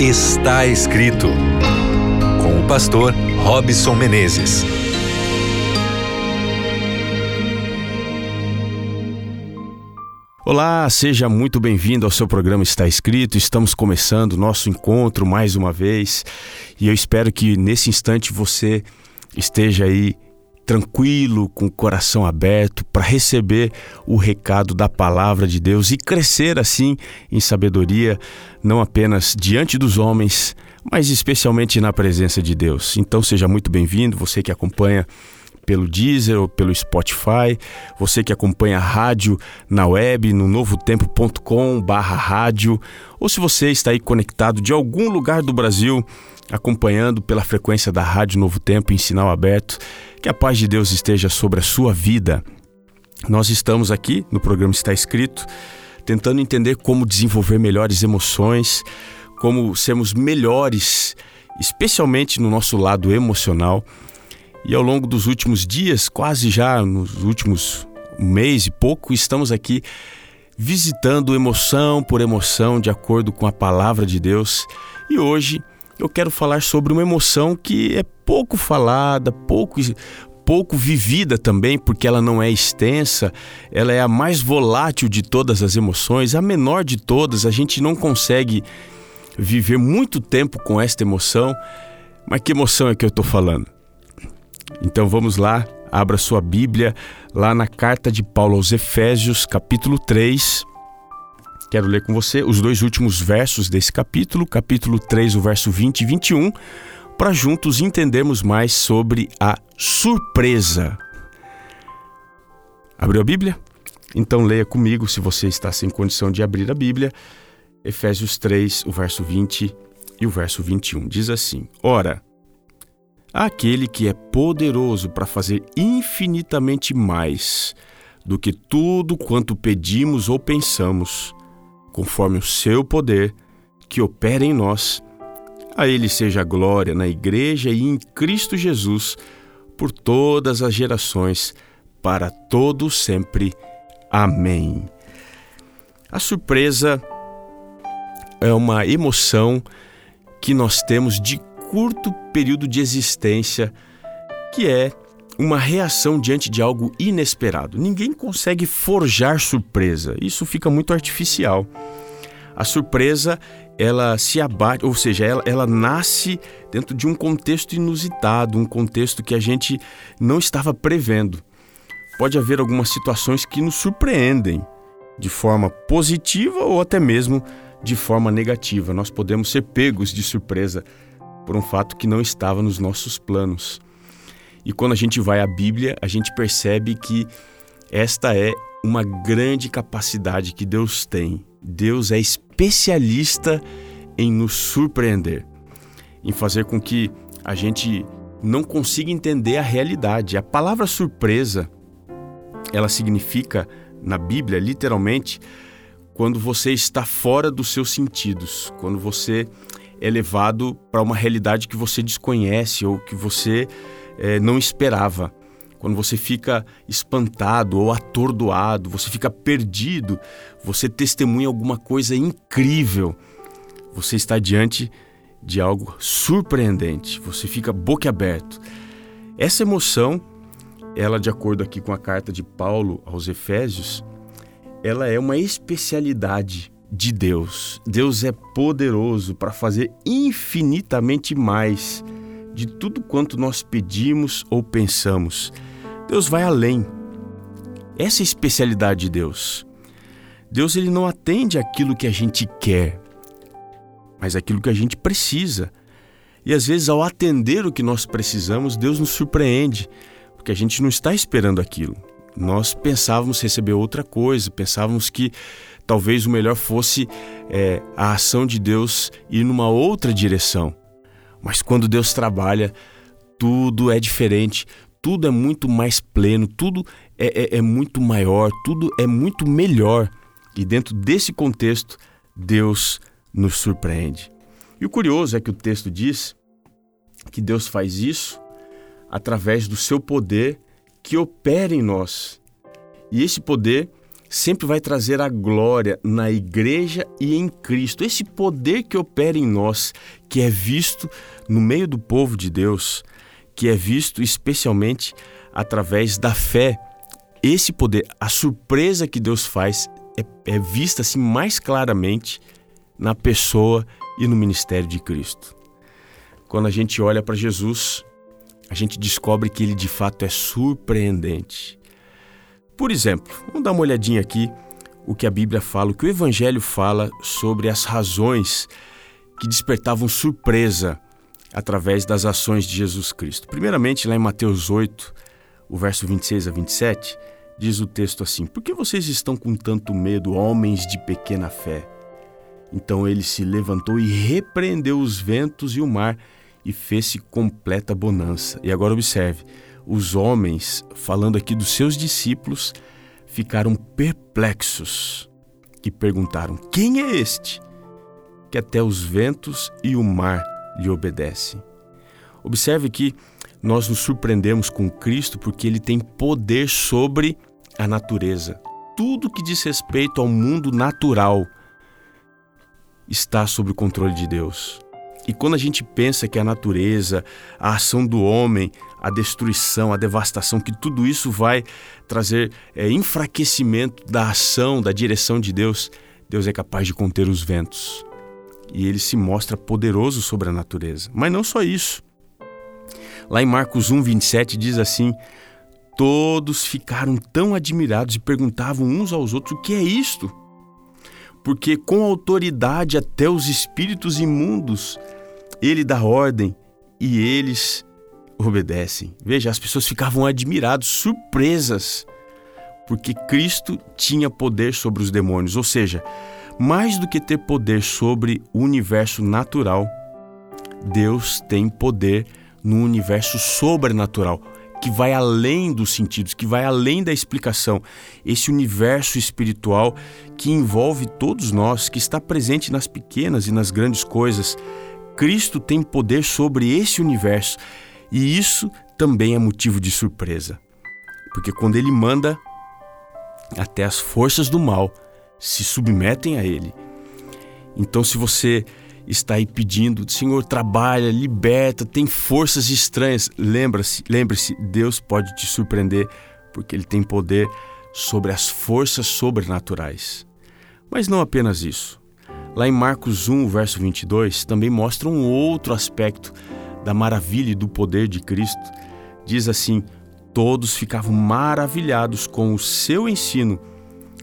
Está escrito com o pastor Robson Menezes. Olá, seja muito bem-vindo ao seu programa Está Escrito. Estamos começando nosso encontro mais uma vez e eu espero que nesse instante você esteja aí tranquilo, com o coração aberto para receber o recado da palavra de Deus e crescer assim em sabedoria, não apenas diante dos homens, mas especialmente na presença de Deus. Então seja muito bem-vindo, você que acompanha pelo Deezer ou pelo Spotify, você que acompanha a rádio na web, no novotempo.com barra rádio, ou se você está aí conectado de algum lugar do Brasil, acompanhando pela frequência da Rádio Novo Tempo em sinal aberto, que a paz de Deus esteja sobre a sua vida. Nós estamos aqui no programa Está Escrito, tentando entender como desenvolver melhores emoções, como sermos melhores, especialmente no nosso lado emocional. E ao longo dos últimos dias, quase já nos últimos mês e pouco, estamos aqui visitando emoção por emoção, de acordo com a palavra de Deus. E hoje eu quero falar sobre uma emoção que é pouco falada, pouco, pouco vivida também, porque ela não é extensa, ela é a mais volátil de todas as emoções, a menor de todas, a gente não consegue viver muito tempo com esta emoção. Mas que emoção é que eu estou falando? Então vamos lá, abra sua Bíblia lá na carta de Paulo aos Efésios, capítulo 3, Quero ler com você os dois últimos versos desse capítulo, capítulo 3, o verso 20 e 21, para juntos entendermos mais sobre a surpresa. Abriu a Bíblia? Então leia comigo, se você está sem condição de abrir a Bíblia, Efésios 3, o verso 20 e o verso 21. Diz assim: Ora, aquele que é poderoso para fazer infinitamente mais do que tudo quanto pedimos ou pensamos, conforme o seu poder que opera em nós. A Ele seja a glória na Igreja e em Cristo Jesus, por todas as gerações, para todo sempre. Amém. A surpresa é uma emoção que nós temos de curto período de existência, que é uma reação diante de algo inesperado. Ninguém consegue forjar surpresa, isso fica muito artificial. A surpresa, ela se abate, ou seja, ela, ela nasce dentro de um contexto inusitado, um contexto que a gente não estava prevendo. Pode haver algumas situações que nos surpreendem de forma positiva ou até mesmo de forma negativa. Nós podemos ser pegos de surpresa por um fato que não estava nos nossos planos. E quando a gente vai à Bíblia, a gente percebe que esta é uma grande capacidade que Deus tem. Deus é especialista em nos surpreender, em fazer com que a gente não consiga entender a realidade. A palavra surpresa, ela significa na Bíblia, literalmente, quando você está fora dos seus sentidos, quando você é levado para uma realidade que você desconhece ou que você é, não esperava. Quando você fica espantado ou atordoado, você fica perdido, você testemunha alguma coisa incrível. Você está diante de algo surpreendente, você fica boquiaberto. Essa emoção, ela de acordo aqui com a carta de Paulo aos Efésios, ela é uma especialidade de Deus. Deus é poderoso para fazer infinitamente mais de tudo quanto nós pedimos ou pensamos. Deus vai além. Essa é a especialidade de Deus. Deus ele não atende aquilo que a gente quer, mas aquilo que a gente precisa. E às vezes, ao atender o que nós precisamos, Deus nos surpreende, porque a gente não está esperando aquilo. Nós pensávamos receber outra coisa, pensávamos que talvez o melhor fosse é, a ação de Deus ir numa outra direção. Mas quando Deus trabalha, tudo é diferente, tudo é muito mais pleno, tudo é, é, é muito maior, tudo é muito melhor. E dentro desse contexto, Deus nos surpreende. E o curioso é que o texto diz que Deus faz isso através do seu poder que opera em nós. E esse poder sempre vai trazer a glória na igreja e em Cristo. Esse poder que opera em nós, que é visto no meio do povo de Deus, que é visto especialmente através da fé. Esse poder, a surpresa que Deus faz, é, é vista assim mais claramente na pessoa e no ministério de Cristo. Quando a gente olha para Jesus, a gente descobre que ele de fato é surpreendente. Por exemplo, vamos dar uma olhadinha aqui o que a Bíblia fala, o que o Evangelho fala sobre as razões que despertavam surpresa através das ações de Jesus Cristo. Primeiramente, lá em Mateus 8, o verso 26 a 27, diz o texto assim: Por que vocês estão com tanto medo, homens de pequena fé? Então ele se levantou e repreendeu os ventos e o mar e fez-se completa bonança. E agora observe: os homens, falando aqui dos seus discípulos, ficaram perplexos e perguntaram: Quem é este? Que até os ventos e o mar lhe obedecem. Observe que nós nos surpreendemos com Cristo porque ele tem poder sobre a natureza. Tudo que diz respeito ao mundo natural está sob o controle de Deus. E quando a gente pensa que a natureza, a ação do homem, a destruição, a devastação, que tudo isso vai trazer é, enfraquecimento da ação, da direção de Deus, Deus é capaz de conter os ventos. E ele se mostra poderoso sobre a natureza. Mas não só isso. Lá em Marcos 1, 27 diz assim: Todos ficaram tão admirados e perguntavam uns aos outros: O que é isto? Porque com autoridade até os espíritos imundos ele dá ordem e eles obedecem. Veja, as pessoas ficavam admiradas, surpresas, porque Cristo tinha poder sobre os demônios, ou seja, mais do que ter poder sobre o universo natural, Deus tem poder no universo sobrenatural, que vai além dos sentidos, que vai além da explicação. Esse universo espiritual que envolve todos nós, que está presente nas pequenas e nas grandes coisas Cristo tem poder sobre esse universo e isso também é motivo de surpresa. Porque quando ele manda, até as forças do mal se submetem a ele. Então, se você está aí pedindo, Senhor, trabalha, liberta, tem forças estranhas, lembre-se, lembre-se, Deus pode te surpreender, porque ele tem poder sobre as forças sobrenaturais. Mas não apenas isso. Lá em Marcos 1, verso 22, também mostra um outro aspecto da maravilha e do poder de Cristo. Diz assim: Todos ficavam maravilhados com o seu ensino,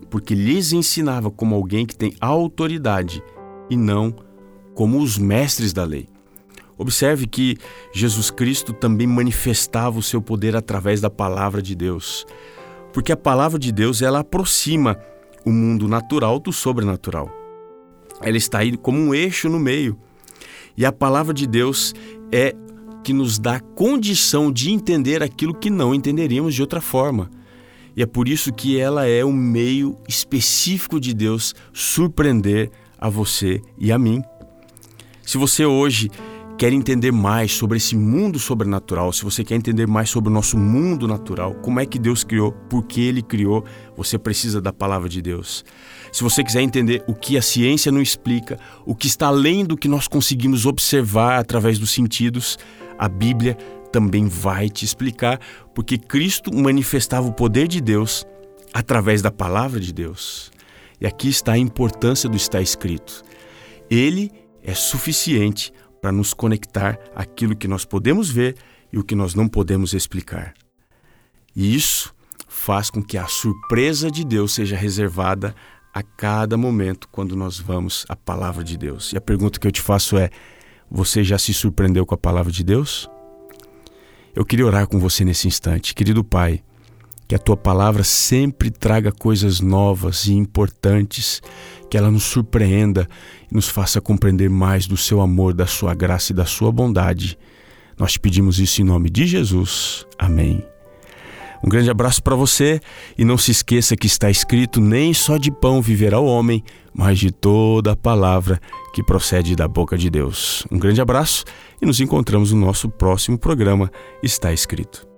porque lhes ensinava como alguém que tem autoridade e não como os mestres da lei. Observe que Jesus Cristo também manifestava o seu poder através da palavra de Deus, porque a palavra de Deus ela aproxima o mundo natural do sobrenatural ela está aí como um eixo no meio. E a palavra de Deus é que nos dá condição de entender aquilo que não entenderíamos de outra forma. E é por isso que ela é um meio específico de Deus surpreender a você e a mim. Se você hoje quer entender mais sobre esse mundo sobrenatural, se você quer entender mais sobre o nosso mundo natural, como é que Deus criou, por que ele criou, você precisa da palavra de Deus. Se você quiser entender o que a ciência não explica, o que está além do que nós conseguimos observar através dos sentidos, a Bíblia também vai te explicar, porque Cristo manifestava o poder de Deus através da palavra de Deus. E aqui está a importância do está escrito. Ele é suficiente para nos conectar àquilo que nós podemos ver e o que nós não podemos explicar. E isso faz com que a surpresa de Deus seja reservada a cada momento quando nós vamos à palavra de Deus. E a pergunta que eu te faço é: você já se surpreendeu com a palavra de Deus? Eu queria orar com você nesse instante, querido Pai que a tua palavra sempre traga coisas novas e importantes, que ela nos surpreenda e nos faça compreender mais do seu amor, da sua graça e da sua bondade. Nós te pedimos isso em nome de Jesus. Amém. Um grande abraço para você e não se esqueça que está escrito: nem só de pão viverá o homem, mas de toda a palavra que procede da boca de Deus. Um grande abraço e nos encontramos no nosso próximo programa. Está escrito.